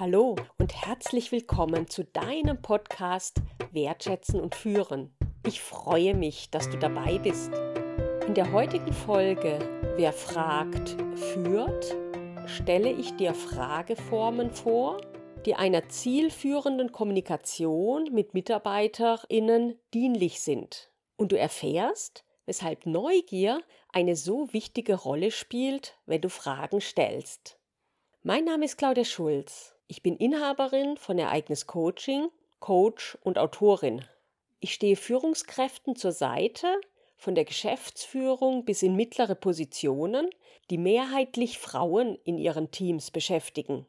Hallo und herzlich willkommen zu deinem Podcast Wertschätzen und Führen. Ich freue mich, dass du dabei bist. In der heutigen Folge Wer fragt, führt, stelle ich dir Frageformen vor, die einer zielführenden Kommunikation mit Mitarbeiterinnen dienlich sind. Und du erfährst, weshalb Neugier eine so wichtige Rolle spielt, wenn du Fragen stellst. Mein Name ist Claudia Schulz. Ich bin Inhaberin von Ereignis Coaching, Coach und Autorin. Ich stehe Führungskräften zur Seite, von der Geschäftsführung bis in mittlere Positionen, die mehrheitlich Frauen in ihren Teams beschäftigen.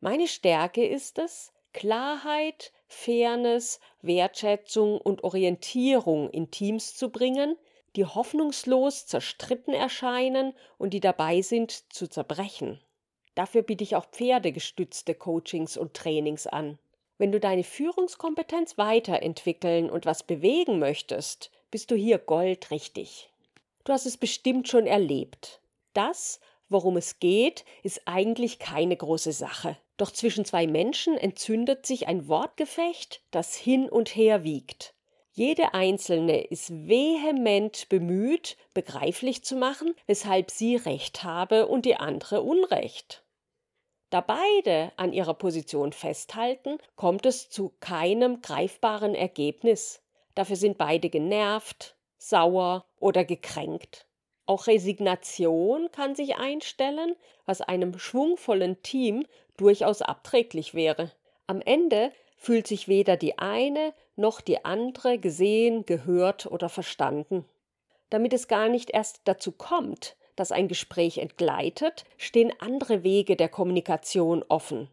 Meine Stärke ist es, Klarheit, Fairness, Wertschätzung und Orientierung in Teams zu bringen, die hoffnungslos zerstritten erscheinen und die dabei sind zu zerbrechen. Dafür biete ich auch pferdegestützte Coachings und Trainings an. Wenn du deine Führungskompetenz weiterentwickeln und was bewegen möchtest, bist du hier goldrichtig. Du hast es bestimmt schon erlebt. Das, worum es geht, ist eigentlich keine große Sache. Doch zwischen zwei Menschen entzündet sich ein Wortgefecht, das hin und her wiegt. Jede einzelne ist vehement bemüht, begreiflich zu machen, weshalb sie Recht habe und die andere Unrecht. Da beide an ihrer Position festhalten, kommt es zu keinem greifbaren Ergebnis. Dafür sind beide genervt, sauer oder gekränkt. Auch Resignation kann sich einstellen, was einem schwungvollen Team durchaus abträglich wäre. Am Ende fühlt sich weder die eine noch die andere gesehen, gehört oder verstanden. Damit es gar nicht erst dazu kommt, dass ein Gespräch entgleitet, stehen andere Wege der Kommunikation offen.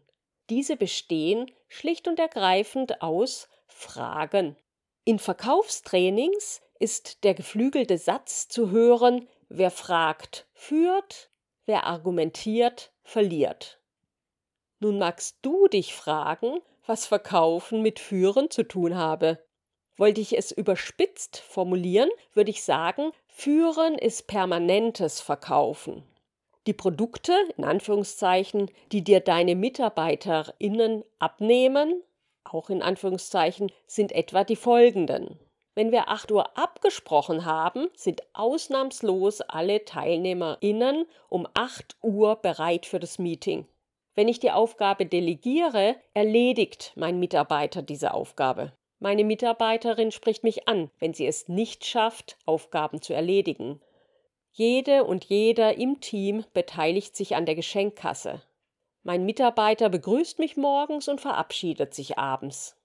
Diese bestehen schlicht und ergreifend aus Fragen. In Verkaufstrainings ist der geflügelte Satz zu hören, wer fragt, führt, wer argumentiert, verliert. Nun magst du dich fragen, was Verkaufen mit Führen zu tun habe. Wollte ich es überspitzt formulieren, würde ich sagen, Führen ist permanentes Verkaufen. Die Produkte, in Anführungszeichen, die dir deine MitarbeiterInnen abnehmen, auch in Anführungszeichen, sind etwa die folgenden. Wenn wir 8 Uhr abgesprochen haben, sind ausnahmslos alle TeilnehmerInnen um 8 Uhr bereit für das Meeting. Wenn ich die Aufgabe delegiere, erledigt mein Mitarbeiter diese Aufgabe. Meine Mitarbeiterin spricht mich an, wenn sie es nicht schafft, Aufgaben zu erledigen. Jede und jeder im Team beteiligt sich an der Geschenkkasse. Mein Mitarbeiter begrüßt mich morgens und verabschiedet sich abends.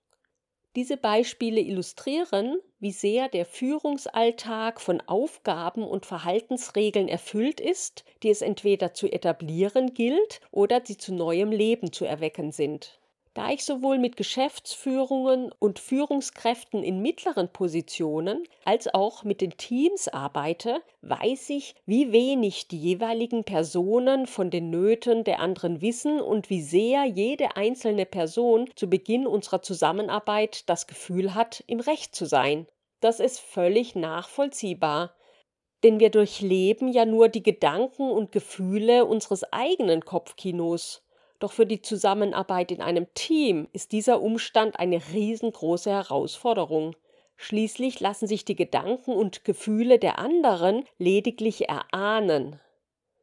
Diese Beispiele illustrieren, wie sehr der Führungsalltag von Aufgaben und Verhaltensregeln erfüllt ist, die es entweder zu etablieren gilt oder die zu neuem Leben zu erwecken sind. Da ich sowohl mit Geschäftsführungen und Führungskräften in mittleren Positionen als auch mit den Teams arbeite, weiß ich, wie wenig die jeweiligen Personen von den Nöten der anderen wissen und wie sehr jede einzelne Person zu Beginn unserer Zusammenarbeit das Gefühl hat, im Recht zu sein. Das ist völlig nachvollziehbar denn wir durchleben ja nur die Gedanken und Gefühle unseres eigenen Kopfkinos. Doch für die Zusammenarbeit in einem Team ist dieser Umstand eine riesengroße Herausforderung. Schließlich lassen sich die Gedanken und Gefühle der anderen lediglich erahnen.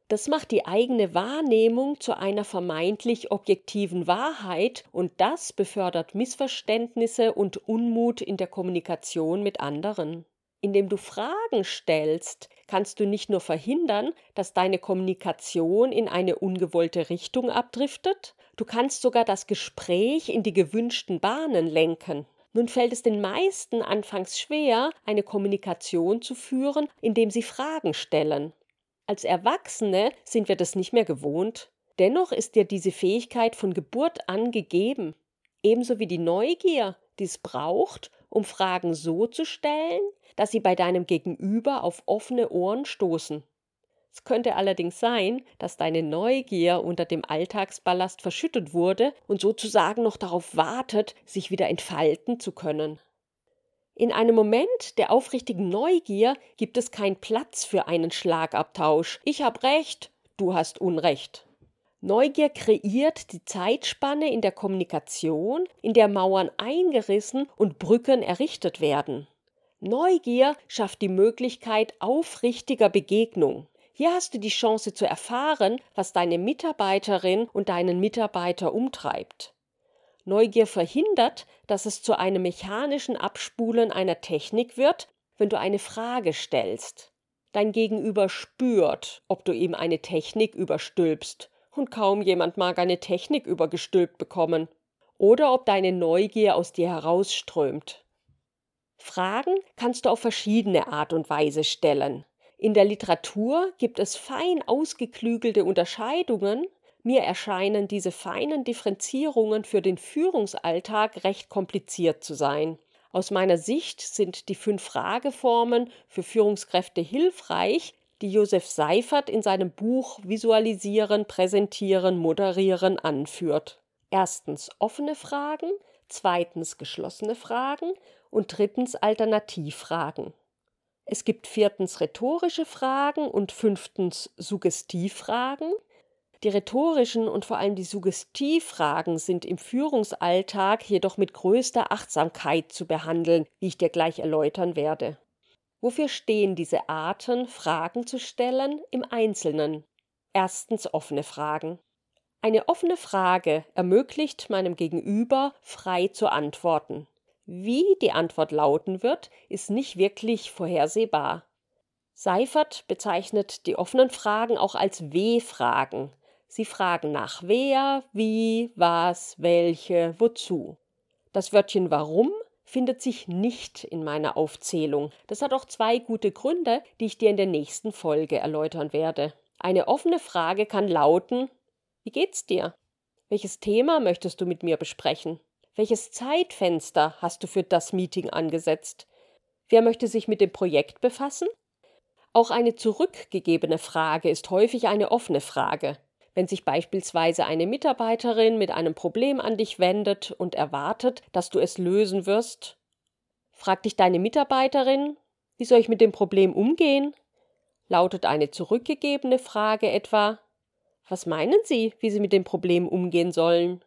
Das macht die eigene Wahrnehmung zu einer vermeintlich objektiven Wahrheit und das befördert Missverständnisse und Unmut in der Kommunikation mit anderen. Indem du Fragen stellst, kannst du nicht nur verhindern, dass deine Kommunikation in eine ungewollte Richtung abdriftet, du kannst sogar das Gespräch in die gewünschten Bahnen lenken. Nun fällt es den meisten anfangs schwer, eine Kommunikation zu führen, indem sie Fragen stellen. Als Erwachsene sind wir das nicht mehr gewohnt. Dennoch ist dir diese Fähigkeit von Geburt an gegeben, ebenso wie die Neugier, die es braucht, um Fragen so zu stellen, dass sie bei deinem Gegenüber auf offene Ohren stoßen. Es könnte allerdings sein, dass deine Neugier unter dem Alltagsballast verschüttet wurde und sozusagen noch darauf wartet, sich wieder entfalten zu können. In einem Moment der aufrichtigen Neugier gibt es keinen Platz für einen Schlagabtausch. Ich hab recht, du hast Unrecht. Neugier kreiert die Zeitspanne in der Kommunikation, in der Mauern eingerissen und Brücken errichtet werden. Neugier schafft die Möglichkeit aufrichtiger Begegnung. Hier hast du die Chance zu erfahren, was deine Mitarbeiterin und deinen Mitarbeiter umtreibt. Neugier verhindert, dass es zu einem mechanischen Abspulen einer Technik wird, wenn du eine Frage stellst. Dein Gegenüber spürt, ob du ihm eine Technik überstülpst und kaum jemand mag eine Technik übergestülpt bekommen, oder ob deine Neugier aus dir herausströmt. Fragen kannst du auf verschiedene Art und Weise stellen. In der Literatur gibt es fein ausgeklügelte Unterscheidungen, mir erscheinen diese feinen Differenzierungen für den Führungsalltag recht kompliziert zu sein. Aus meiner Sicht sind die fünf Frageformen für Führungskräfte hilfreich, die Josef Seifert in seinem Buch Visualisieren, Präsentieren, Moderieren anführt. Erstens offene Fragen, zweitens geschlossene Fragen und drittens Alternativfragen. Es gibt viertens rhetorische Fragen und fünftens Suggestivfragen. Die rhetorischen und vor allem die Suggestivfragen sind im Führungsalltag jedoch mit größter Achtsamkeit zu behandeln, wie ich dir gleich erläutern werde. Wofür stehen diese Arten, Fragen zu stellen, im Einzelnen? Erstens offene Fragen. Eine offene Frage ermöglicht meinem Gegenüber frei zu antworten. Wie die Antwort lauten wird, ist nicht wirklich vorhersehbar. Seifert bezeichnet die offenen Fragen auch als W-Fragen. Sie fragen nach wer, wie, was, welche, wozu. Das Wörtchen warum findet sich nicht in meiner Aufzählung. Das hat auch zwei gute Gründe, die ich dir in der nächsten Folge erläutern werde. Eine offene Frage kann lauten Wie geht's dir? Welches Thema möchtest du mit mir besprechen? Welches Zeitfenster hast du für das Meeting angesetzt? Wer möchte sich mit dem Projekt befassen? Auch eine zurückgegebene Frage ist häufig eine offene Frage. Wenn sich beispielsweise eine Mitarbeiterin mit einem Problem an dich wendet und erwartet, dass du es lösen wirst, fragt dich deine Mitarbeiterin, wie soll ich mit dem Problem umgehen? Lautet eine zurückgegebene Frage etwa, was meinen Sie, wie Sie mit dem Problem umgehen sollen?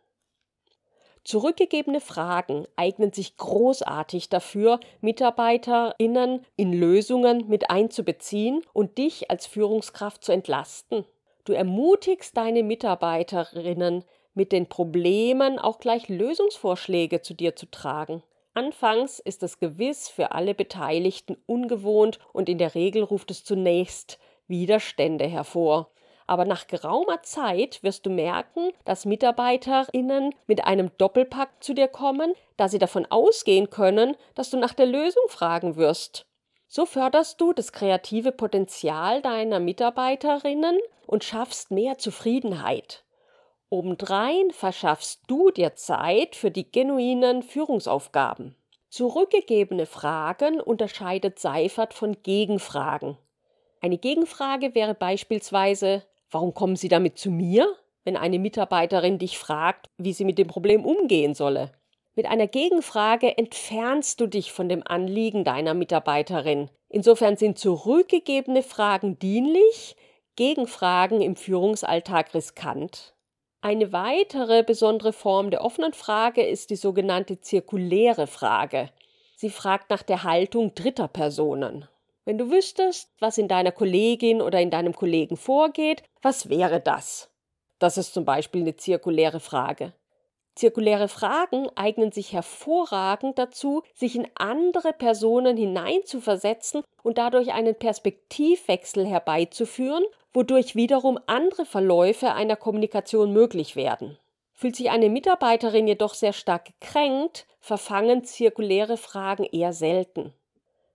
Zurückgegebene Fragen eignen sich großartig dafür, MitarbeiterInnen in Lösungen mit einzubeziehen und dich als Führungskraft zu entlasten. Du ermutigst deine Mitarbeiterinnen, mit den Problemen auch gleich Lösungsvorschläge zu dir zu tragen. Anfangs ist es gewiss für alle Beteiligten ungewohnt und in der Regel ruft es zunächst Widerstände hervor. Aber nach geraumer Zeit wirst du merken, dass Mitarbeiterinnen mit einem Doppelpack zu dir kommen, da sie davon ausgehen können, dass du nach der Lösung fragen wirst. So förderst du das kreative Potenzial deiner Mitarbeiterinnen und schaffst mehr Zufriedenheit. Obendrein verschaffst du dir Zeit für die genuinen Führungsaufgaben. Zurückgegebene Fragen unterscheidet Seifert von Gegenfragen. Eine Gegenfrage wäre beispielsweise Warum kommen Sie damit zu mir? wenn eine Mitarbeiterin dich fragt, wie sie mit dem Problem umgehen solle. Mit einer Gegenfrage entfernst du dich von dem Anliegen deiner Mitarbeiterin. Insofern sind zurückgegebene Fragen dienlich, Gegenfragen im Führungsalltag riskant. Eine weitere besondere Form der offenen Frage ist die sogenannte zirkuläre Frage. Sie fragt nach der Haltung dritter Personen. Wenn du wüsstest, was in deiner Kollegin oder in deinem Kollegen vorgeht, was wäre das? Das ist zum Beispiel eine zirkuläre Frage. Zirkuläre Fragen eignen sich hervorragend dazu, sich in andere Personen hineinzuversetzen und dadurch einen Perspektivwechsel herbeizuführen, wodurch wiederum andere Verläufe einer Kommunikation möglich werden. Fühlt sich eine Mitarbeiterin jedoch sehr stark gekränkt, verfangen zirkuläre Fragen eher selten.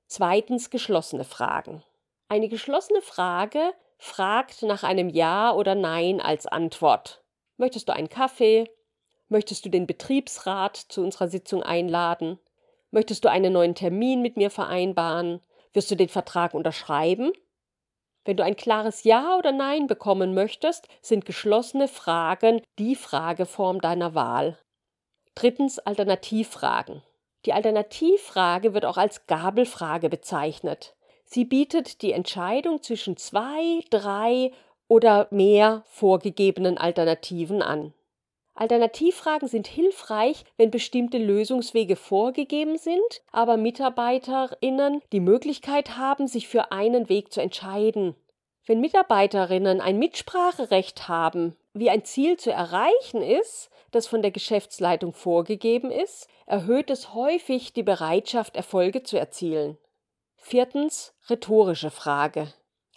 Zweitens geschlossene Fragen. Eine geschlossene Frage fragt nach einem Ja oder Nein als Antwort. Möchtest du einen Kaffee? Möchtest du den Betriebsrat zu unserer Sitzung einladen? Möchtest du einen neuen Termin mit mir vereinbaren? Wirst du den Vertrag unterschreiben? Wenn du ein klares Ja oder Nein bekommen möchtest, sind geschlossene Fragen die Frageform deiner Wahl. Drittens Alternativfragen. Die Alternativfrage wird auch als Gabelfrage bezeichnet. Sie bietet die Entscheidung zwischen zwei, drei oder mehr vorgegebenen Alternativen an. Alternativfragen sind hilfreich, wenn bestimmte Lösungswege vorgegeben sind, aber Mitarbeiterinnen die Möglichkeit haben, sich für einen Weg zu entscheiden. Wenn Mitarbeiterinnen ein Mitspracherecht haben, wie ein Ziel zu erreichen ist, das von der Geschäftsleitung vorgegeben ist, erhöht es häufig die Bereitschaft, Erfolge zu erzielen. Viertens rhetorische Frage.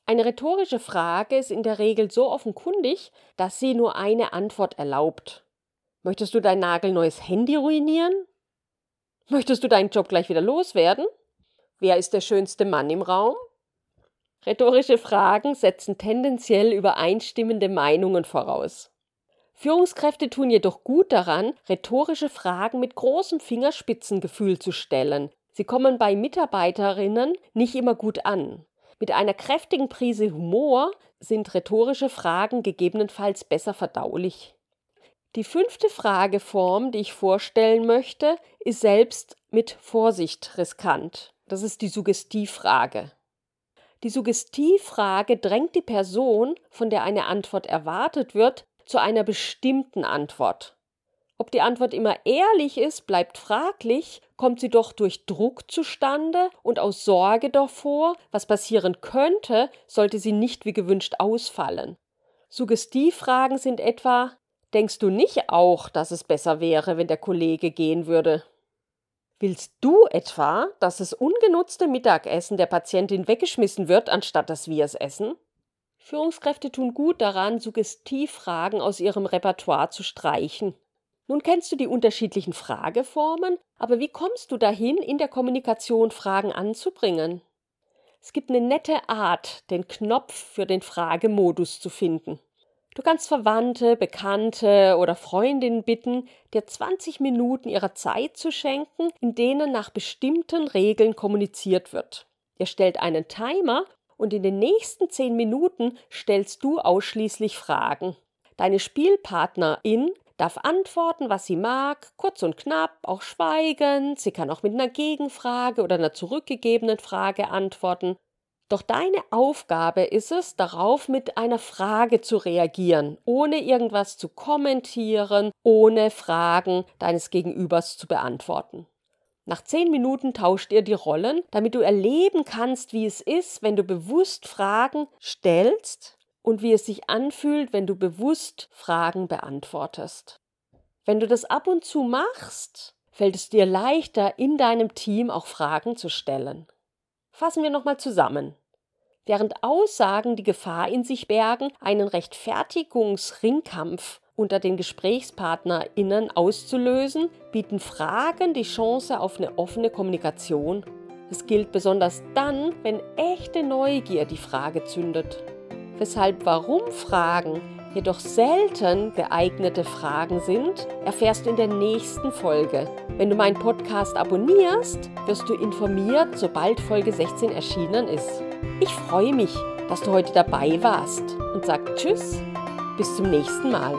Eine rhetorische Frage ist in der Regel so offenkundig, dass sie nur eine Antwort erlaubt. Möchtest du dein nagelneues Handy ruinieren? Möchtest du deinen Job gleich wieder loswerden? Wer ist der schönste Mann im Raum? Rhetorische Fragen setzen tendenziell übereinstimmende Meinungen voraus. Führungskräfte tun jedoch gut daran, rhetorische Fragen mit großem Fingerspitzengefühl zu stellen. Sie kommen bei Mitarbeiterinnen nicht immer gut an. Mit einer kräftigen Prise Humor sind rhetorische Fragen gegebenenfalls besser verdaulich. Die fünfte Frageform, die ich vorstellen möchte, ist selbst mit Vorsicht riskant. Das ist die Suggestivfrage. Die Suggestivfrage drängt die Person, von der eine Antwort erwartet wird, zu einer bestimmten Antwort. Ob die Antwort immer ehrlich ist, bleibt fraglich, kommt sie doch durch Druck zustande und aus Sorge davor, was passieren könnte, sollte sie nicht wie gewünscht ausfallen. Suggestivfragen sind etwa Denkst du nicht auch, dass es besser wäre, wenn der Kollege gehen würde? Willst du etwa, dass das ungenutzte Mittagessen der Patientin weggeschmissen wird, anstatt dass wir es essen? Führungskräfte tun gut daran, Suggestivfragen aus ihrem Repertoire zu streichen. Nun kennst du die unterschiedlichen Frageformen, aber wie kommst du dahin, in der Kommunikation Fragen anzubringen? Es gibt eine nette Art, den Knopf für den Fragemodus zu finden. Du kannst Verwandte, Bekannte oder Freundinnen bitten, dir 20 Minuten ihrer Zeit zu schenken, in denen nach bestimmten Regeln kommuniziert wird. Ihr stellt einen Timer und in den nächsten 10 Minuten stellst du ausschließlich Fragen. Deine Spielpartnerin darf antworten, was sie mag, kurz und knapp, auch schweigend. Sie kann auch mit einer Gegenfrage oder einer zurückgegebenen Frage antworten. Doch deine Aufgabe ist es, darauf mit einer Frage zu reagieren, ohne irgendwas zu kommentieren, ohne Fragen deines Gegenübers zu beantworten. Nach zehn Minuten tauscht ihr die Rollen, damit du erleben kannst, wie es ist, wenn du bewusst Fragen stellst und wie es sich anfühlt, wenn du bewusst Fragen beantwortest. Wenn du das ab und zu machst, fällt es dir leichter, in deinem Team auch Fragen zu stellen. Fassen wir nochmal zusammen. Während Aussagen die Gefahr in sich bergen, einen Rechtfertigungsringkampf unter den GesprächspartnerInnen auszulösen, bieten Fragen die Chance auf eine offene Kommunikation. Das gilt besonders dann, wenn echte Neugier die Frage zündet. Weshalb warum Fragen jedoch selten geeignete Fragen sind, erfährst du in der nächsten Folge. Wenn du meinen Podcast abonnierst, wirst du informiert, sobald Folge 16 erschienen ist. Ich freue mich, dass du heute dabei warst und sag Tschüss, bis zum nächsten Mal.